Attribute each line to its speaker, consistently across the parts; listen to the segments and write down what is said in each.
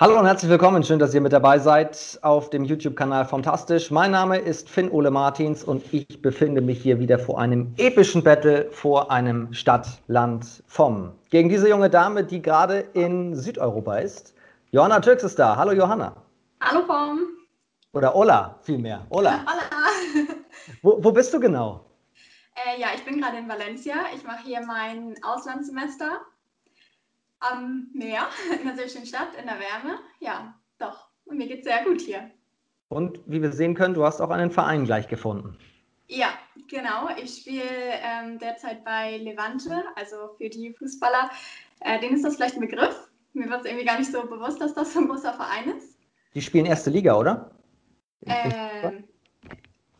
Speaker 1: Hallo und herzlich willkommen. Schön, dass ihr mit dabei seid auf dem YouTube-Kanal Fantastisch. Mein Name ist Finn Ole Martins und ich befinde mich hier wieder vor einem epischen Battle vor einem Stadt-Land vom. Gegen diese junge Dame, die gerade in Südeuropa ist. Johanna Türks ist da. Hallo Johanna.
Speaker 2: Hallo Vom.
Speaker 1: Oder Ola vielmehr. Ola.
Speaker 2: Hola.
Speaker 1: Wo, wo bist du genau?
Speaker 2: Äh, ja, ich bin gerade in Valencia. Ich mache hier mein Auslandssemester am Meer, in einer sehr schönen Stadt, in der Wärme. Ja, doch. Und mir geht es sehr gut hier.
Speaker 1: Und wie wir sehen können, du hast auch einen Verein gleich gefunden.
Speaker 2: Ja, genau. Ich spiele ähm, derzeit bei Levante, also für die Fußballer. Äh, denen ist das vielleicht ein Begriff. Mir wird es irgendwie gar nicht so bewusst, dass das so ein großer Verein ist.
Speaker 1: Die spielen erste Liga, oder?
Speaker 2: Ähm,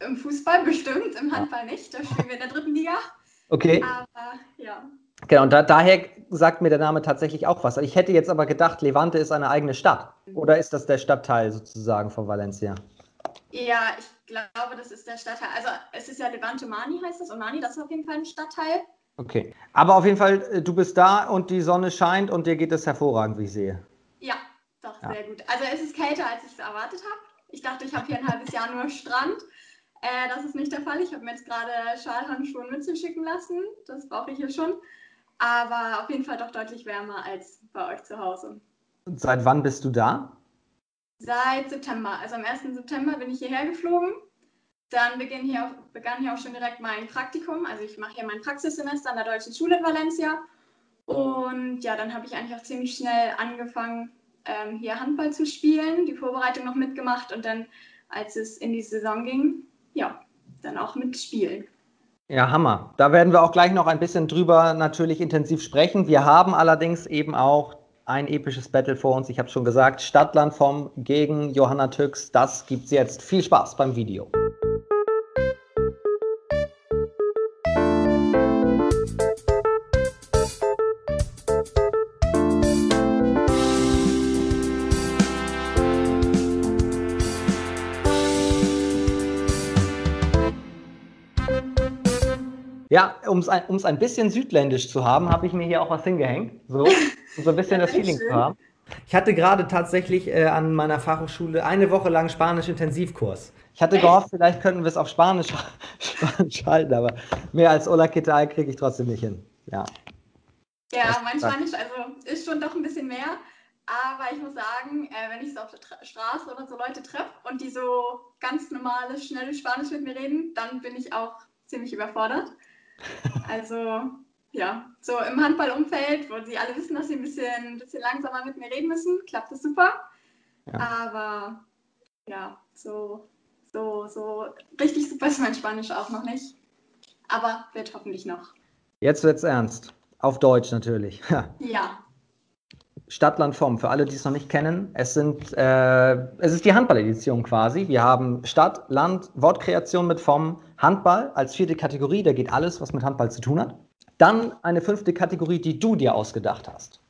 Speaker 2: Im Fußball bestimmt, im Handball nicht. Da spielen wir in der dritten Liga.
Speaker 1: Okay.
Speaker 2: Aber ja.
Speaker 1: Genau, und da, daher sagt mir der Name tatsächlich auch was. Ich hätte jetzt aber gedacht, Levante ist eine eigene Stadt. Oder ist das der Stadtteil sozusagen von Valencia?
Speaker 2: Ja, ich glaube, das ist der Stadtteil. Also es ist ja Levante Mani heißt das und Mani, das ist auf jeden Fall ein Stadtteil.
Speaker 1: Okay. Aber auf jeden Fall, äh, du bist da und die Sonne scheint und dir geht es hervorragend, wie ich sehe.
Speaker 2: Ja, doch,
Speaker 1: Ja.
Speaker 2: sehr gut. Also es ist kälter, als ich es erwartet habe. Ich dachte, ich habe hier ein halbes Jahr nur Strand. Äh, das ist nicht der Fall. Ich habe mir jetzt gerade Schalhandschuhe und Mütze schicken lassen. Das brauche ich hier schon. Aber auf jeden Fall doch deutlich wärmer als bei euch zu Hause.
Speaker 1: Und seit wann bist du da?
Speaker 2: Seit September, also am 1. September bin ich hierher geflogen. Dann beginn hier auch, begann hier auch schon direkt mein Praktikum. Also ich mache hier mein Praxissemester an der Deutschen Schule in Valencia. Und ja, dann habe ich eigentlich auch ziemlich schnell angefangen, ähm, hier Handball zu spielen, die Vorbereitung noch mitgemacht und dann, als es in die Saison ging, ja, dann auch mitspielen.
Speaker 1: Ja, Hammer. Da werden wir auch gleich noch ein bisschen drüber natürlich intensiv sprechen. Wir haben allerdings eben auch ein episches Battle vor uns. Ich habe schon gesagt, Stadtland vom gegen Johanna Tüx. Das gibt's jetzt. Viel Spaß beim Video. Ja, um es ein, um's ein bisschen südländisch zu haben, habe ich mir hier auch was hingehängt. So, um so ein bisschen
Speaker 2: Ja,
Speaker 1: das Feeling
Speaker 2: schön.
Speaker 1: zu haben. Ich hatte gerade tatsächlich äh, an meiner Fachhochschule eine Woche lang Spanisch-Intensivkurs. Ich hatte gehofft, vielleicht könnten wir es auf Spanisch, Spanisch halten, aber mehr als Ola Kitai kriege ich trotzdem nicht hin. Ja.
Speaker 2: Ja,
Speaker 1: Das-
Speaker 2: mein Spanisch also ist schon doch ein bisschen mehr. Aber ich muss sagen, äh, wenn ich so auf der Tra Straße oder so Leute treffe und die so ganz normales, schnelles Spanisch mit mir reden, dann bin ich auch ziemlich überfordert. Also ja, so im Handballumfeld, wo sie alle wissen, dass sie ein bisschen, ein bisschen langsamer mit mir reden müssen, klappt das super.
Speaker 1: Ja.
Speaker 2: Aber ja, so, so, so richtig super ist mein Spanisch auch noch nicht. Aber wird hoffentlich noch.
Speaker 1: Jetzt wird's ernst. Auf Deutsch natürlich.
Speaker 2: Ja,
Speaker 1: Stadtland vom, für alle, die es noch nicht kennen. Es, sind, äh, es ist die Handball-Edition quasi. Wir haben Stadt, Land, Wortkreation mit vom, Handball als vierte Kategorie. Da geht alles, was mit Handball zu tun hat. Dann eine fünfte Kategorie, die du dir ausgedacht hast.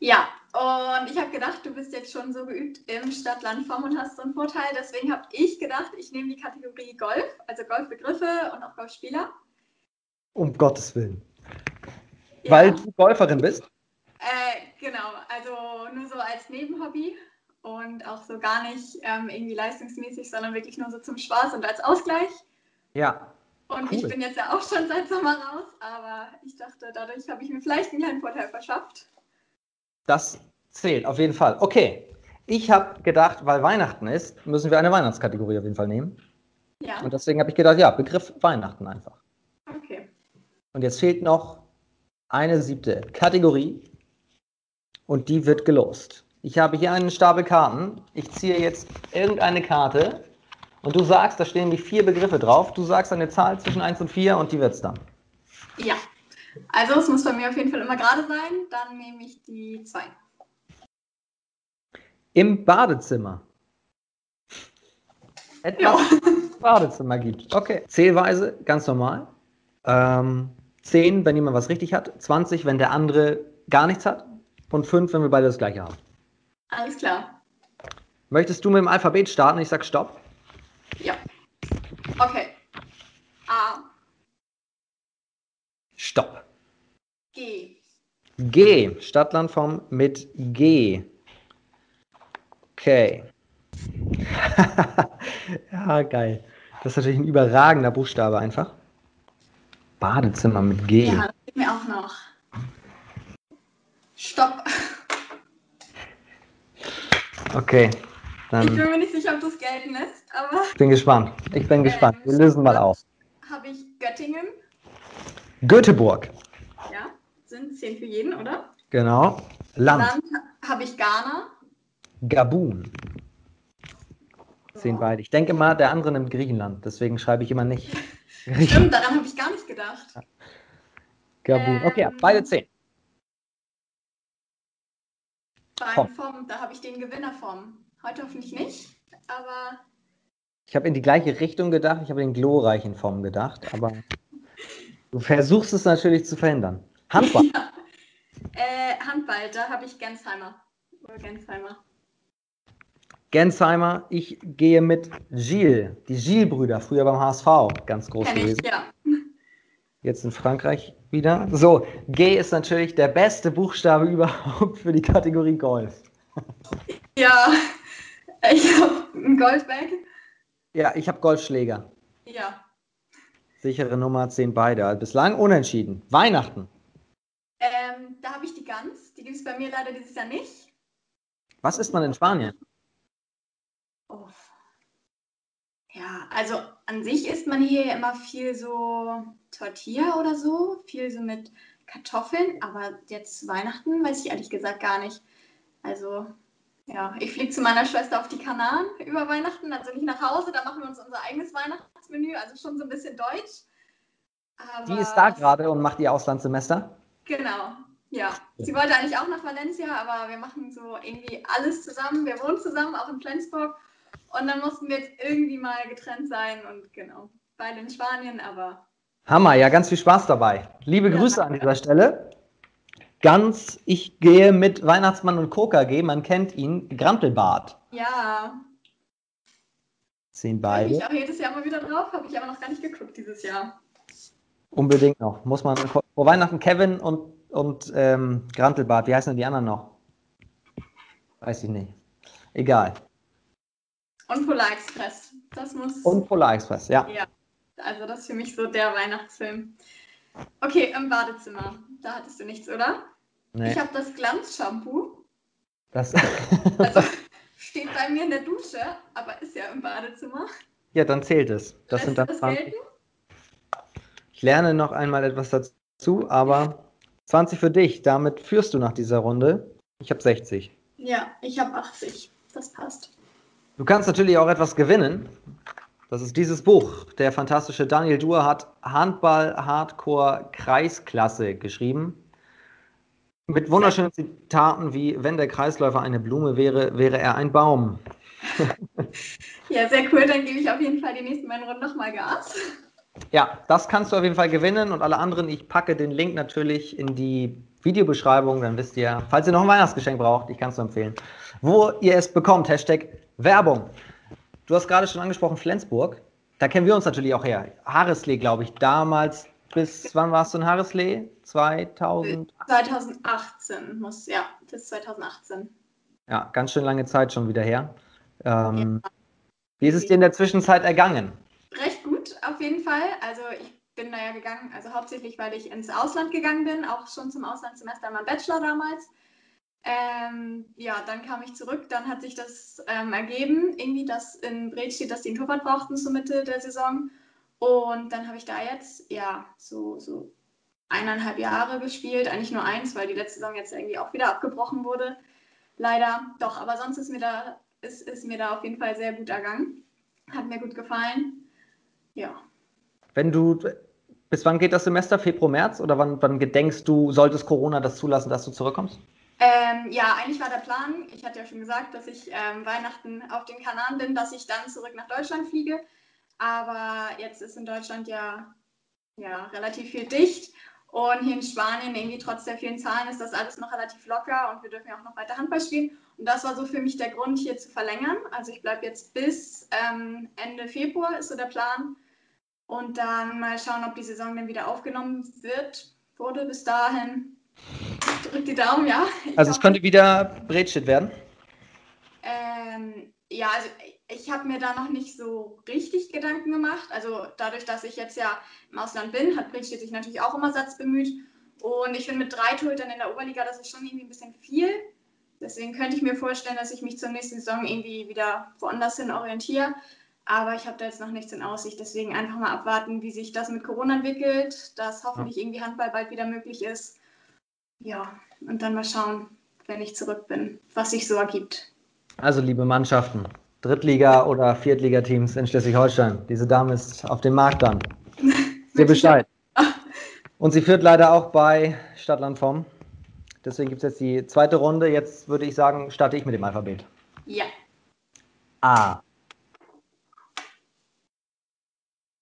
Speaker 2: Ja, und ich habe gedacht, du bist jetzt schon so geübt im Stadtland vom und hast so einen Vorteil. Deswegen habe ich gedacht, ich nehme die Kategorie Golf, also Golfbegriffe und auch Golfspieler.
Speaker 1: Um Gottes Willen.
Speaker 2: Ja,
Speaker 1: Weil du Golferin bist.
Speaker 2: Äh, genau, also nur so als Nebenhobby und auch so gar nicht ähm, irgendwie leistungsmäßig, sondern wirklich nur so zum Spaß und als Ausgleich.
Speaker 1: Ja.
Speaker 2: Und
Speaker 1: Cool.
Speaker 2: ich bin jetzt ja auch schon seit Sommer raus, aber ich dachte, dadurch habe ich mir vielleicht einen kleinen Vorteil verschafft.
Speaker 1: Das zählt auf jeden Fall. Okay. Ich habe gedacht, weil Weihnachten ist, müssen wir eine Weihnachtskategorie auf jeden Fall nehmen.
Speaker 2: Ja,
Speaker 1: Und deswegen habe ich gedacht, ja, Begriff Weihnachten einfach.
Speaker 2: okay.
Speaker 1: Und jetzt fehlt noch eine siebte Kategorie und die wird gelost. Ich habe hier einen Stapel Karten. Ich ziehe jetzt irgendeine Karte und du sagst, da stehen die vier Begriffe drauf. Du sagst eine Zahl zwischen 1 und 4 und die wird's dann.
Speaker 2: Ja, also es muss bei mir auf jeden Fall immer gerade sein. Dann nehme ich die zwei.
Speaker 1: Im Badezimmer. Etwas
Speaker 2: Ja.
Speaker 1: im Badezimmer gibt. Okay. Zählweise ganz normal. Ähm, 10, wenn jemand was richtig hat. 20, wenn der andere gar nichts hat. Und 5, wenn wir beide das gleiche haben.
Speaker 2: Alles klar.
Speaker 1: Möchtest du mit dem Alphabet starten? Ich sag Stopp.
Speaker 2: Ja. Okay. A,
Speaker 1: Stopp.
Speaker 2: G,
Speaker 1: G. Stadtlandform mit G. Okay. ja, geil. Das ist natürlich ein überragender Buchstabe einfach. Badezimmer mit G.
Speaker 2: Ja, das geht mir auch noch. Stopp.
Speaker 1: Okay.
Speaker 2: Ich
Speaker 1: Dann
Speaker 2: bin mir nicht sicher, ob du es gelten lässt, aber
Speaker 1: bin gespannt. Ich bin gespannt. Wir lösen mal auf.
Speaker 2: habe ich Göttingen.
Speaker 1: Göteborg.
Speaker 2: Ja, sind zehn für jeden, oder?
Speaker 1: Genau. Land.
Speaker 2: Land habe ich Ghana.
Speaker 1: Gabun. Sehen beide. Ich denke mal, der andere nimmt Griechenland. Deswegen schreibe ich immer nicht.
Speaker 2: Stimmt, daran habe ich gar nicht gedacht.
Speaker 1: Gabun. Okay,
Speaker 2: Ähm,
Speaker 1: beide zehn.
Speaker 2: Beim
Speaker 1: Vom.
Speaker 2: Da habe ich den Gewinner vom. Heute hoffentlich nicht, aber
Speaker 1: Ich habe in die gleiche Richtung gedacht. Ich habe in den glorreichen Form gedacht. Aber du versuchst es natürlich zu verhindern. Handball.
Speaker 2: äh, Handball, da habe ich Gensheimer. Oder Gensheimer.
Speaker 1: Gensheimer. Ich gehe mit Gilles. Die Gilles-Brüder. Früher beim HSV. Ganz groß
Speaker 2: Kenn ich,
Speaker 1: gewesen.
Speaker 2: ja.
Speaker 1: Jetzt in Frankreich wieder. So, G ist natürlich der beste Buchstabe überhaupt für die Kategorie Golf.
Speaker 2: Ja, ich habe ein Goldbag.
Speaker 1: Ja, ich habe Golfschläger.
Speaker 2: Ja.
Speaker 1: Sichere Nummer 10 beide. Also bislang unentschieden. Weihnachten.
Speaker 2: Ähm, da habe ich die Gans. Die gibt es bei mir leider dieses Jahr nicht.
Speaker 1: Was isst man in Spanien?
Speaker 2: Oh. Ja, also an sich isst man hier ja immer viel so Tortilla oder so, viel so mit Kartoffeln, aber jetzt Weihnachten weiß ich ehrlich gesagt gar nicht. Also, ja, ich fliege zu meiner Schwester auf die Kanaren über Weihnachten, also nicht nach Hause, da machen wir uns unser eigenes Weihnachtsmenü, also schon so ein bisschen deutsch.
Speaker 1: Die ist da gerade und macht ihr Auslandssemester.
Speaker 2: Genau, ja. Sie wollte eigentlich auch nach Valencia, aber wir machen so irgendwie alles zusammen. Wir wohnen zusammen, auch in Flensburg. Und dann mussten wir jetzt irgendwie mal getrennt sein und genau, beide in Spanien, aber
Speaker 1: Hammer, ja, ganz viel Spaß dabei. Liebe
Speaker 2: Ja,
Speaker 1: Grüße an
Speaker 2: danke.
Speaker 1: dieser Stelle. Ganz, ich gehe mit Weihnachtsmann und KKG, man kennt ihn, Grantelbart.
Speaker 2: ja,
Speaker 1: Sehen beide.
Speaker 2: mich auch jedes Jahr mal wieder drauf, habe ich aber noch gar nicht geguckt dieses Jahr.
Speaker 1: Unbedingt noch. Muss man vor Weihnachten Kevin und, und ähm, Grantelbart, wie heißen denn die anderen noch? Weiß ich nicht. Egal.
Speaker 2: Und Polar Express, das muss,
Speaker 1: Und Polar Express, ja.
Speaker 2: ja, also das ist für mich so der Weihnachtsfilm. Okay, im Badezimmer, da hattest du nichts, oder?
Speaker 1: Nee,
Speaker 2: Ich habe das Glanz-Shampoo.
Speaker 1: das,
Speaker 2: Also steht bei mir in der Dusche, aber ist ja im Badezimmer.
Speaker 1: ja, dann zählt es. Das sind dann
Speaker 2: das
Speaker 1: 20.
Speaker 2: gelten?
Speaker 1: Ich lerne noch einmal etwas dazu, aber 20 für dich. Damit führst du nach dieser Runde. Ich habe 60.
Speaker 2: Ja, ich habe 80. Das passt.
Speaker 1: Du kannst natürlich auch etwas gewinnen. Das ist dieses Buch. Der fantastische Daniel Duhr hat Handball Hardcore Kreisklasse geschrieben. Mit wunderschönen Zitaten wie: Wenn der Kreisläufer eine Blume wäre, wäre er ein Baum.
Speaker 2: Ja, sehr cool. Dann gebe ich auf jeden Fall die nächsten beiden Runden nochmal Gas.
Speaker 1: Ja, das kannst du auf jeden Fall gewinnen und alle anderen, ich packe den Link natürlich in die Videobeschreibung, dann wisst ihr, falls ihr noch ein Weihnachtsgeschenk braucht, ich kann es nur empfehlen, wo ihr es bekommt, Hashtag Werbung. Du hast gerade schon angesprochen Flensburg, da kennen wir uns natürlich auch her. Haareslee, glaube ich, damals, bis wann warst du in Haareslee? 2000?
Speaker 2: 2018 muss, ja, bis 2018.
Speaker 1: Ja, ganz schön lange Zeit schon wieder her. Ähm, Wie ist es dir in der Zwischenzeit ergangen?
Speaker 2: Recht gut, auf jeden Fall. Also ich bin da ja gegangen, also hauptsächlich, weil ich ins Ausland gegangen bin, auch schon zum Auslandssemester in meinem Bachelor damals. Ähm, ja, dann kam ich zurück, dann hat sich das ähm, ergeben, irgendwie, dass in Bred steht, dass die einen Torwart brauchten zur Mitte der Saison. Und dann habe ich da jetzt, ja, so, so eineinhalb Jahre gespielt, eigentlich nur eins, weil die letzte Saison jetzt irgendwie auch wieder abgebrochen wurde. Leider, doch, aber sonst ist mir da, ist, ist mir da auf jeden Fall sehr gut ergangen. Hat mir gut gefallen. Ja.
Speaker 1: Wenn du, bis wann geht das Semester? Februar, März? Oder wann, wann gedenkst du, solltest Corona das zulassen, dass du zurückkommst?
Speaker 2: Ähm, ja, eigentlich war der Plan, ich hatte ja schon gesagt, dass ich ähm, Weihnachten auf den Kanaren bin, dass ich dann zurück nach Deutschland fliege. Aber jetzt ist in Deutschland ja, ja relativ viel dicht. Und hier in Spanien, irgendwie trotz der vielen Zahlen, ist das alles noch relativ locker und wir dürfen ja auch noch weiter Handball spielen. Und das war so für mich der Grund, hier zu verlängern. Also ich bleibe jetzt bis ähm, Ende Februar, ist so der Plan. Und dann mal schauen, ob die Saison dann wieder aufgenommen wird, wurde bis dahin. Drück die Daumen, ja. Ich
Speaker 1: Also es könnte wieder Bredstedt werden.
Speaker 2: äh, Ähm, ja, also ich habe mir da noch nicht so richtig Gedanken gemacht. Also dadurch, dass ich jetzt ja im Ausland bin, hat Bridget sich natürlich auch um Ersatz bemüht. Und ich finde mit drei Torhütern in der Oberliga, das ist schon irgendwie ein bisschen viel. Deswegen könnte ich mir vorstellen, dass ich mich zur nächsten Saison irgendwie wieder woanders hin orientiere. Aber ich habe da jetzt noch nichts in Aussicht. Deswegen einfach mal abwarten, wie sich das mit Corona entwickelt, dass hoffentlich irgendwie Handball bald wieder möglich ist. Ja, und dann mal schauen, wenn ich zurück bin, was sich so ergibt.
Speaker 1: Also, liebe Mannschaften, Drittliga- oder Viertligateams in Schleswig-Holstein, diese Dame ist auf dem Markt dann. Ihr Bescheid. Und sie führt leider auch bei Stadtland vom. Deswegen gibt es jetzt die zweite Runde. Jetzt würde ich sagen, starte ich mit dem Alphabet.
Speaker 2: Ja.
Speaker 1: A.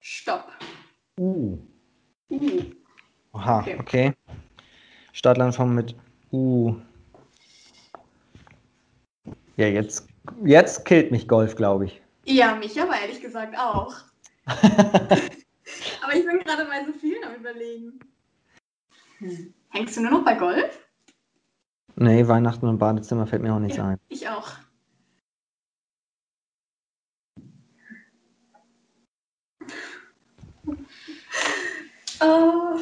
Speaker 2: Stopp.
Speaker 1: U.
Speaker 2: Uh.
Speaker 1: Aha,
Speaker 2: Okay.
Speaker 1: okay. Stadtland vom mit U. Ja, jetzt, jetzt killt mich Golf, glaube ich.
Speaker 2: Ja, mich aber ehrlich gesagt auch. aber ich bin gerade bei so vielen am Überlegen. Hm. Hängst du nur noch bei Golf?
Speaker 1: Nee, Weihnachten und Badezimmer fällt mir auch nichts ein.
Speaker 2: Ich auch. Oh,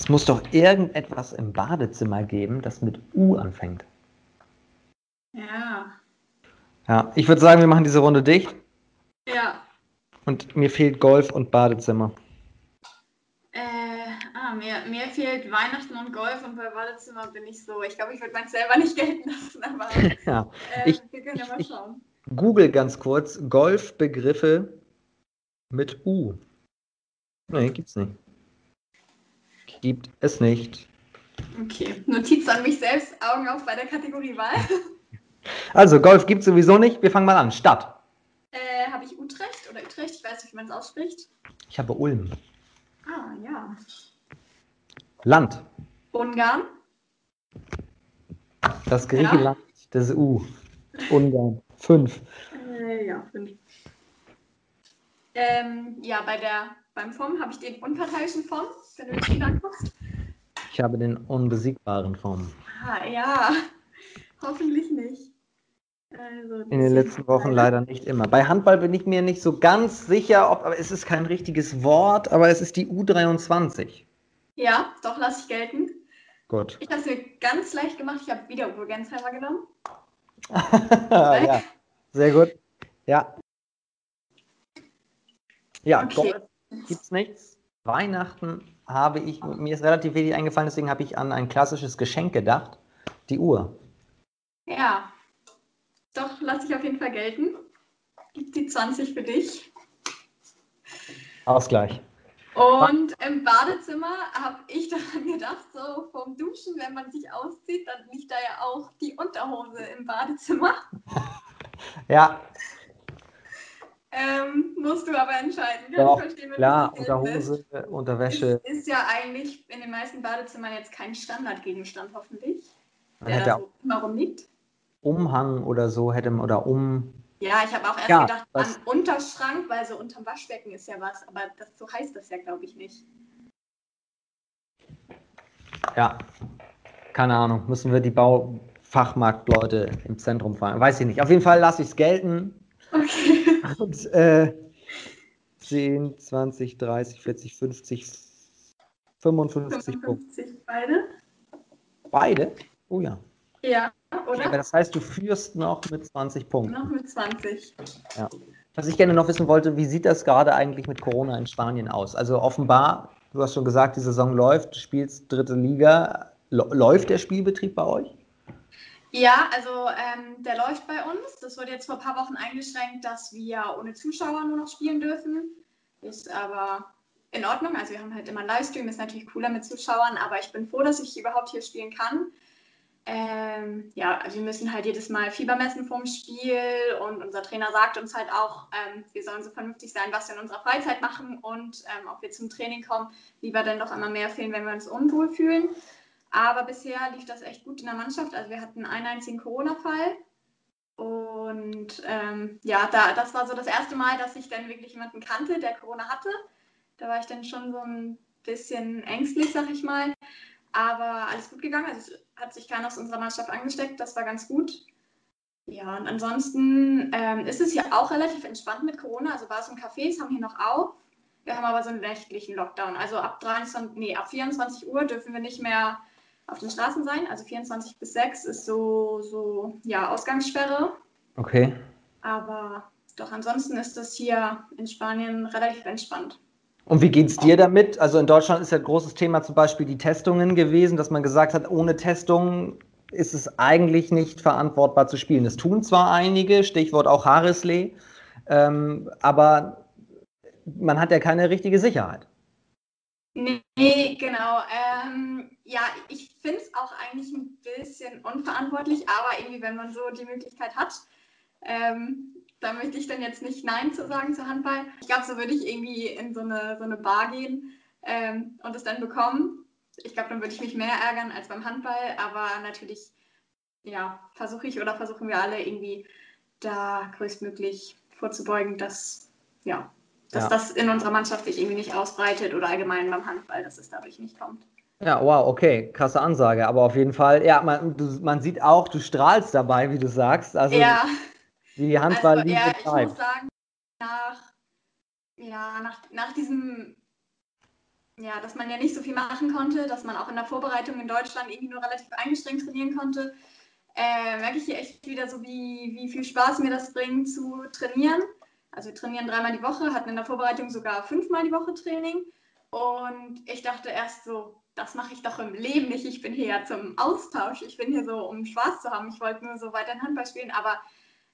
Speaker 1: Es muss doch irgendetwas im Badezimmer geben, das mit U anfängt.
Speaker 2: ja.
Speaker 1: Ja, ich würde sagen, wir machen diese Runde dicht.
Speaker 2: Ja.
Speaker 1: Und mir fehlt Golf und Badezimmer.
Speaker 2: Äh, ah, mir, mir fehlt Weihnachten und Golf und bei Badezimmer bin ich so. Ich glaube, ich würde meins selber nicht gelten lassen, aber
Speaker 1: Ja.
Speaker 2: äh,
Speaker 1: Ich-
Speaker 2: wir können ja mal
Speaker 1: ich-
Speaker 2: schauen.
Speaker 1: Google ganz kurz Golfbegriffe mit U. Nee, gibt's nicht. Gibt es nicht.
Speaker 2: Okay, Notiz an mich selbst, Augen auf bei der Kategorie Wahl.
Speaker 1: Also, Golf gibt's sowieso nicht. Wir fangen mal an. Stadt.
Speaker 2: Äh, habe ich Utrecht oder Utrecht? Ich weiß nicht, wie man es ausspricht.
Speaker 1: Ich habe Ulm.
Speaker 2: Ah, ja.
Speaker 1: Land.
Speaker 2: Ungarn.
Speaker 1: Das Griechenland des U. Ungarn. Fünf.
Speaker 2: Äh, ja, fünf. Ähm, ja, bei der, beim FOM habe ich den unparteiischen FOM, wenn du Spiel anguckst.
Speaker 1: Ich habe den unbesiegbaren Form.
Speaker 2: Ah, ja. Hoffentlich nicht. Also,
Speaker 1: In den letzten Wochen leider nicht immer. Bei Handball bin ich mir nicht so ganz sicher, ob, aber es ist kein richtiges Wort, aber es ist die U23.
Speaker 2: Ja, doch, lasse ich gelten.
Speaker 1: Gut.
Speaker 2: Ich habe es mir ganz leicht gemacht. Ich habe wieder Uwe Gensheimer genommen.
Speaker 1: ja, sehr gut. Ja. Ja,
Speaker 2: Okay.
Speaker 1: Golf gibt's nichts. Weihnachten habe ich, mir ist relativ wenig eingefallen, deswegen habe ich an ein klassisches Geschenk gedacht. Die Uhr.
Speaker 2: Ja. Doch, lasse ich auf jeden Fall gelten. Gibt die 20 für dich.
Speaker 1: Ausgleich.
Speaker 2: Und im Badezimmer habe ich daran gedacht, so vom Duschen, wenn man sich auszieht, dann liegt da ja auch die Unterhose im Badezimmer.
Speaker 1: Ja,
Speaker 2: Ähm, musst du aber entscheiden. Kann
Speaker 1: Doch,
Speaker 2: verstehen,
Speaker 1: klar. Unterhose, Unterwäsche.
Speaker 2: Ist, ist ja eigentlich in den meisten Badezimmern jetzt kein Standardgegenstand, hoffentlich.
Speaker 1: Man
Speaker 2: Der da so immer rumliegt.
Speaker 1: Umhang oder so hätte man, oder um.
Speaker 2: Ja, ich habe auch erst
Speaker 1: Ja,
Speaker 2: gedacht
Speaker 1: was-
Speaker 2: an Unterschrank, weil so unterm Waschbecken ist ja was, aber das, so heißt das ja, glaube ich, nicht.
Speaker 1: Ja, keine Ahnung. Müssen wir die Baufachmarktleute im Zentrum fragen? Weiß ich nicht. Auf jeden Fall lasse ich es gelten.
Speaker 2: Okay.
Speaker 1: Und äh, 10, 20, 30, 40, 50, 55 Punkte.
Speaker 2: 55 beide.
Speaker 1: Beide? Oh ja.
Speaker 2: Ja,
Speaker 1: Okay,
Speaker 2: oder?
Speaker 1: aber das heißt, du führst noch mit 20 Punkten.
Speaker 2: Noch mit 20.
Speaker 1: Was ich gerne noch wissen wollte, wie sieht das gerade eigentlich mit Corona in Spanien aus? Also offenbar, du hast schon gesagt, die Saison läuft, du spielst dritte Liga. Läuft der Spielbetrieb bei euch?
Speaker 2: Ja, also ähm, der läuft bei uns. Das wurde jetzt vor ein paar Wochen eingeschränkt, dass wir ohne Zuschauer nur noch spielen dürfen. Ist aber in Ordnung. Also wir haben halt immer einen Livestream, ist natürlich cooler mit Zuschauern, aber ich bin froh, dass ich überhaupt hier spielen kann. Ähm, ja, also wir müssen halt jedes Mal Fieber messen vorm Spiel und unser Trainer sagt uns halt auch, ähm, wir sollen so vernünftig sein, was wir in unserer Freizeit machen und ähm, ob wir zum Training kommen, lieber dann doch immer mehr fehlen, wenn wir uns unwohl fühlen. Aber bisher lief das echt gut in der Mannschaft. Also wir hatten einen einzigen Corona-Fall. Und ähm, ja, da, das war so das erste Mal, dass ich dann wirklich jemanden kannte, der Corona hatte. Da war ich dann schon so ein bisschen ängstlich, sag ich mal. Aber alles gut gegangen. Also es hat sich keiner aus unserer Mannschaft angesteckt. Das war ganz gut. Ja, und ansonsten ähm, ist es ja auch relativ entspannt mit Corona. Also Bars und Cafés haben hier noch auf. Wir haben aber so einen nächtlichen Lockdown. Also ab 23, nee, ab 24 Uhr dürfen wir nicht mehr auf den Straßen sein. Also 24 bis 6 ist so, so ja, Ausgangssperre.
Speaker 1: Okay.
Speaker 2: Aber doch ansonsten ist das hier in Spanien relativ entspannt.
Speaker 1: Und wie geht es dir damit? Also in Deutschland ist ja ein großes Thema zum Beispiel die Testungen gewesen, dass man gesagt hat, ohne Testungen ist es eigentlich nicht verantwortbar zu spielen. Das tun zwar einige, Stichwort auch Harisley, ähm, aber man hat ja keine richtige Sicherheit.
Speaker 2: Nee, genau. Ähm, ja, ich finde es auch eigentlich ein bisschen unverantwortlich, aber irgendwie, wenn man so die Möglichkeit hat, ähm, da möchte ich dann jetzt nicht Nein zu sagen zu Handball. Ich glaube, so würde ich irgendwie in so eine, so eine Bar gehen ähm, und es dann bekommen. Ich glaube, dann würde ich mich mehr ärgern als beim Handball, aber natürlich, ja, versuche ich oder versuchen wir alle irgendwie da größtmöglich vorzubeugen, dass, ja, dass ja. das in unserer Mannschaft sich irgendwie nicht ausbreitet oder allgemein beim Handball, dass es dadurch nicht kommt.
Speaker 1: Ja, wow, okay, krasse Ansage, aber auf jeden Fall, ja, man, du, man sieht auch, du strahlst dabei, wie du sagst. Also ja. die Handball-Liebe
Speaker 2: also, ja, ich muss sagen, nach, ja, nach, nach diesem, ja, dass man ja nicht so viel machen konnte, dass man auch in der Vorbereitung in Deutschland irgendwie nur relativ eingeschränkt trainieren konnte, äh, merke ich hier echt wieder so, wie, wie viel Spaß mir das bringt zu trainieren. Also wir trainieren dreimal die Woche, hatten in der Vorbereitung sogar fünfmal die Woche Training. Und ich dachte erst so, das mache ich doch im Leben nicht. Ich bin hier ja zum Austausch. Ich bin hier so, um Spaß zu haben. Ich wollte nur so weiter Handball spielen. Aber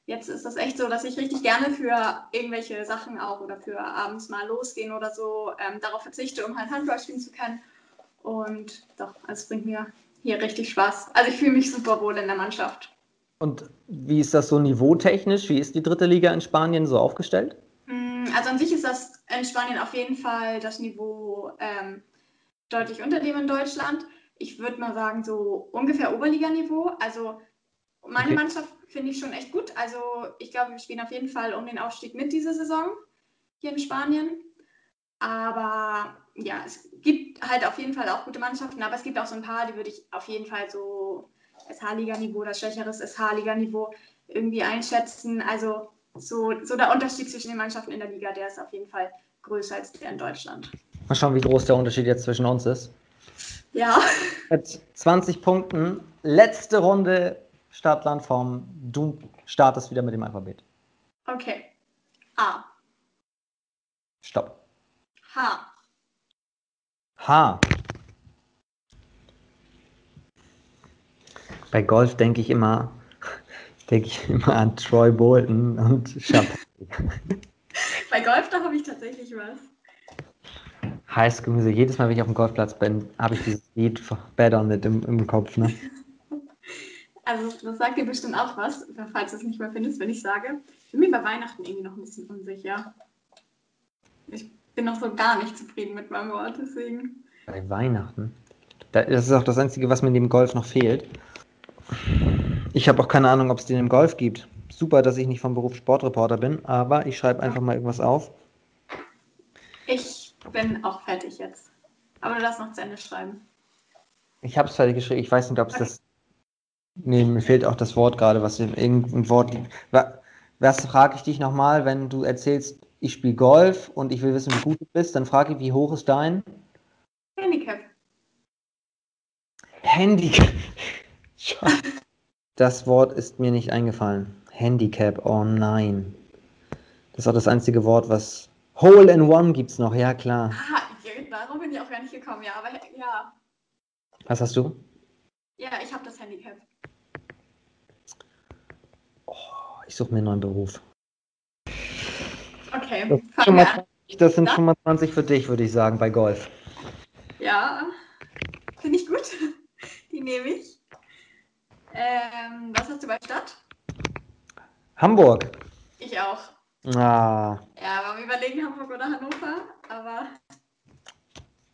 Speaker 2: jetzt ist das echt so, dass ich richtig gerne für irgendwelche Sachen auch oder für abends mal losgehen oder so ähm, darauf verzichte, um halt Handball spielen zu können. Und doch, es bringt mir hier richtig Spaß. Also ich fühle mich super wohl in der Mannschaft.
Speaker 1: Und wie ist das so niveautechnisch? Wie ist die dritte Liga in Spanien so aufgestellt?
Speaker 2: Mm, also an sich ist das in Spanien auf jeden Fall das Niveau ähm, deutlich unter dem in Deutschland. Ich würde mal sagen, so ungefähr Oberliganiveau. Also meine okay. Mannschaft finde ich schon echt gut. Also ich glaube, wir spielen auf jeden Fall um den Aufstieg mit dieser Saison hier in Spanien. Aber ja, es gibt halt auf jeden Fall auch gute Mannschaften, aber es gibt auch so ein paar, die würde ich auf jeden Fall so SH-Liga-Niveau oder schwächeres SH-Liga-Niveau irgendwie einschätzen. Also so, so der Unterschied zwischen den Mannschaften in der Liga, der ist auf jeden Fall größer als der in Deutschland.
Speaker 1: Mal schauen, wie groß der Unterschied jetzt zwischen uns ist.
Speaker 2: Ja.
Speaker 1: Mit 20 Punkten, letzte Runde Stadtlandform. Du startest wieder mit dem Alphabet.
Speaker 2: Okay. A.
Speaker 1: Stopp.
Speaker 2: H.
Speaker 1: H. Bei Golf denke ich immer, denke ich immer an Troy Bolton und Chappelle.
Speaker 2: Bei Golf, da habe ich tatsächlich was.
Speaker 1: Heißgemüse. Jedes Mal, wenn ich auf dem Golfplatz bin, habe ich dieses Lied Bad on it im, im Kopf. Ne?
Speaker 2: Also, das sagt dir bestimmt auch was, falls du es nicht mehr findest, wenn ich sage. Ich bin mir bei Weihnachten irgendwie noch ein bisschen unsicher. Ich bin noch so gar nicht zufrieden mit meinem Wort, deswegen.
Speaker 1: Bei Weihnachten? Das ist auch das Einzige, was mir in dem Golf noch fehlt. Ich habe auch keine Ahnung, ob es den im Golf gibt. Super, dass ich nicht vom Beruf Sportreporter bin, aber ich schreibe einfach mal irgendwas auf.
Speaker 2: Ich bin auch fertig jetzt. Aber du darfst noch zu Ende schreiben.
Speaker 1: Ich habe es fertig geschrieben. Ich weiß nicht, ob es okay. das. Nee, mir fehlt auch das Wort gerade, was in irgendein Wort liegt. Was frage ich dich nochmal, wenn du erzählst, ich spiele Golf und ich will wissen, wie gut du bist, dann frage ich, wie hoch ist dein
Speaker 2: Handicap?
Speaker 1: Handicap. Das Wort ist mir nicht eingefallen. Handicap, oh nein. Das ist auch das einzige Wort, was. Hole in One gibt es noch, ja klar.
Speaker 2: Ah, darum bin ich auch gar nicht gekommen, ja, aber ja.
Speaker 1: Was hast du?
Speaker 2: Ja, ich habe das Handicap.
Speaker 1: Oh, ich suche mir einen neuen Beruf.
Speaker 2: Okay,
Speaker 1: das, fangen wir an. das sind schon mal 20 für dich, würde ich sagen, bei Golf.
Speaker 2: Ja, finde ich gut. Die nehme ich. Ähm, was hast du bei Stadt?
Speaker 1: Hamburg.
Speaker 2: Ich auch.
Speaker 1: Ah.
Speaker 2: Ja, aber wir überlegen Hamburg oder Hannover, aber.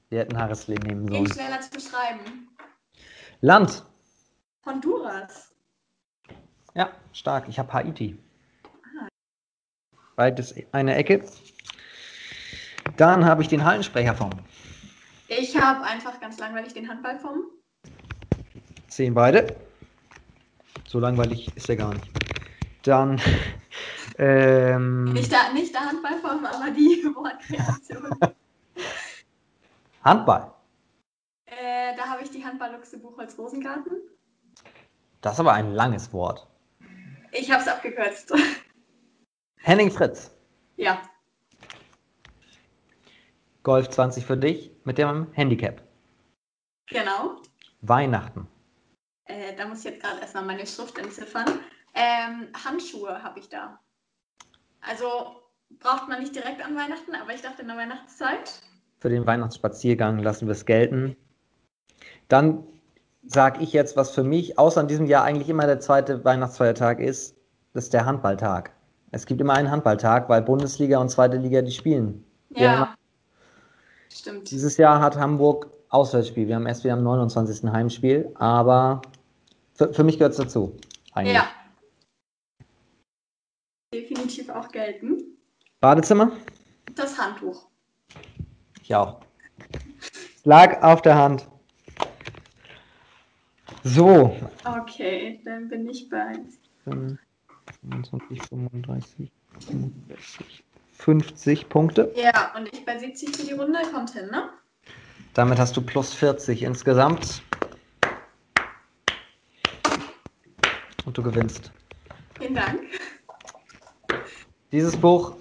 Speaker 1: Wir hätten Haareslee nehmen sollen.
Speaker 2: Geht schneller zu beschreiben.
Speaker 1: Land.
Speaker 2: Honduras.
Speaker 1: Ja, stark. Ich habe Haiti. Ah. Beides eine Ecke. Dann habe ich den Hallensprecher vom.
Speaker 2: Ich habe einfach ganz langweilig den Handball vom.
Speaker 1: Sehen beide. So langweilig ist er gar nicht. Dann. Ähm,
Speaker 2: nicht, der, nicht der Handballform, aber die Wortkreation.
Speaker 1: Handball.
Speaker 2: Äh, da habe ich die Handballluchse Buchholz Rosengarten.
Speaker 1: Das ist aber ein langes Wort.
Speaker 2: Ich habe es abgekürzt.
Speaker 1: Henning Fritz.
Speaker 2: Ja.
Speaker 1: Golf 20 für dich mit dem Handicap.
Speaker 2: Genau.
Speaker 1: Weihnachten.
Speaker 2: Äh, da muss ich jetzt gerade erstmal meine Schrift entziffern. Ähm, Handschuhe habe ich da. Also braucht man nicht direkt an Weihnachten, aber ich dachte in der Weihnachtszeit.
Speaker 1: Für den Weihnachtsspaziergang lassen wir es gelten. Dann sage ich jetzt, was für mich, außer in diesem Jahr eigentlich immer der zweite Weihnachtsfeiertag ist, das ist der Handballtag. Es gibt immer einen Handballtag, weil Bundesliga und zweite Liga die spielen.
Speaker 2: Ja. ja. Stimmt.
Speaker 1: Dieses Jahr hat Hamburg Auswärtsspiel. Wir haben erst wieder am 29. Heimspiel, aber für, für mich gehört es dazu.
Speaker 2: Eigentlich. Ja. Definitiv auch gelten.
Speaker 1: Badezimmer?
Speaker 2: Das Handtuch.
Speaker 1: Ich auch. Lag auf der Hand. So.
Speaker 2: Okay, dann bin ich bei
Speaker 1: 25, 35, 35, 50 Punkte.
Speaker 2: Ja, und ich bei 70 für die Runde. Kommt hin, ne?
Speaker 1: Damit hast du plus 40 insgesamt. Und du gewinnst.
Speaker 2: Vielen Dank.
Speaker 1: Dieses Buch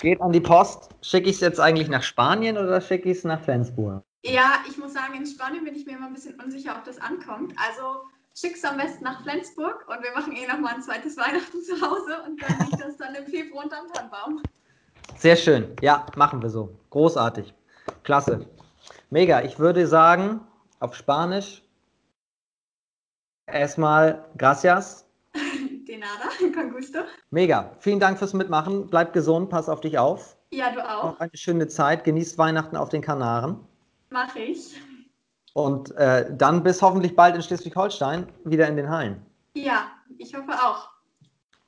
Speaker 1: geht an die Post. Schicke ich es jetzt eigentlich nach Spanien oder schicke ich es nach Flensburg?
Speaker 2: Ja, ich muss sagen, in Spanien bin ich mir immer ein bisschen unsicher, ob das ankommt. Also schick es am besten nach Flensburg und wir machen eh nochmal ein zweites Weihnachten zu Hause und dann liegt das dann im Februar unterm Tannenbaum.
Speaker 1: Sehr schön. Ja, machen wir so. Großartig. Klasse. Mega. Ich würde sagen, auf Spanisch erstmal gracias.
Speaker 2: De nada, con gusto.
Speaker 1: Mega. Vielen Dank fürs Mitmachen. Bleib gesund, pass auf dich auf.
Speaker 2: Ja, du auch. Noch
Speaker 1: eine schöne Zeit. Genießt Weihnachten auf den Kanaren.
Speaker 2: Mache ich.
Speaker 1: Und äh, dann bis hoffentlich bald in Schleswig-Holstein wieder in den Hallen.
Speaker 2: Ja, ich hoffe auch.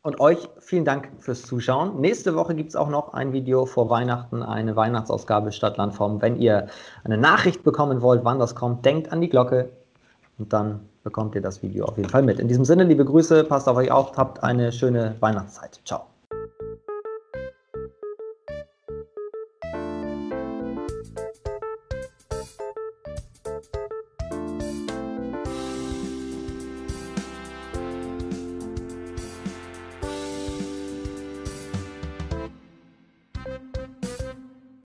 Speaker 1: Und euch vielen Dank fürs Zuschauen. Nächste Woche gibt es auch noch ein Video vor Weihnachten, eine Weihnachtsausgabe Stadtlandform. Wenn ihr eine Nachricht bekommen wollt, wann das kommt, denkt an die Glocke und dann bekommt ihr das Video auf jeden Fall mit. In diesem Sinne, liebe Grüße, passt auf euch auf, habt eine schöne Weihnachtszeit. Ciao.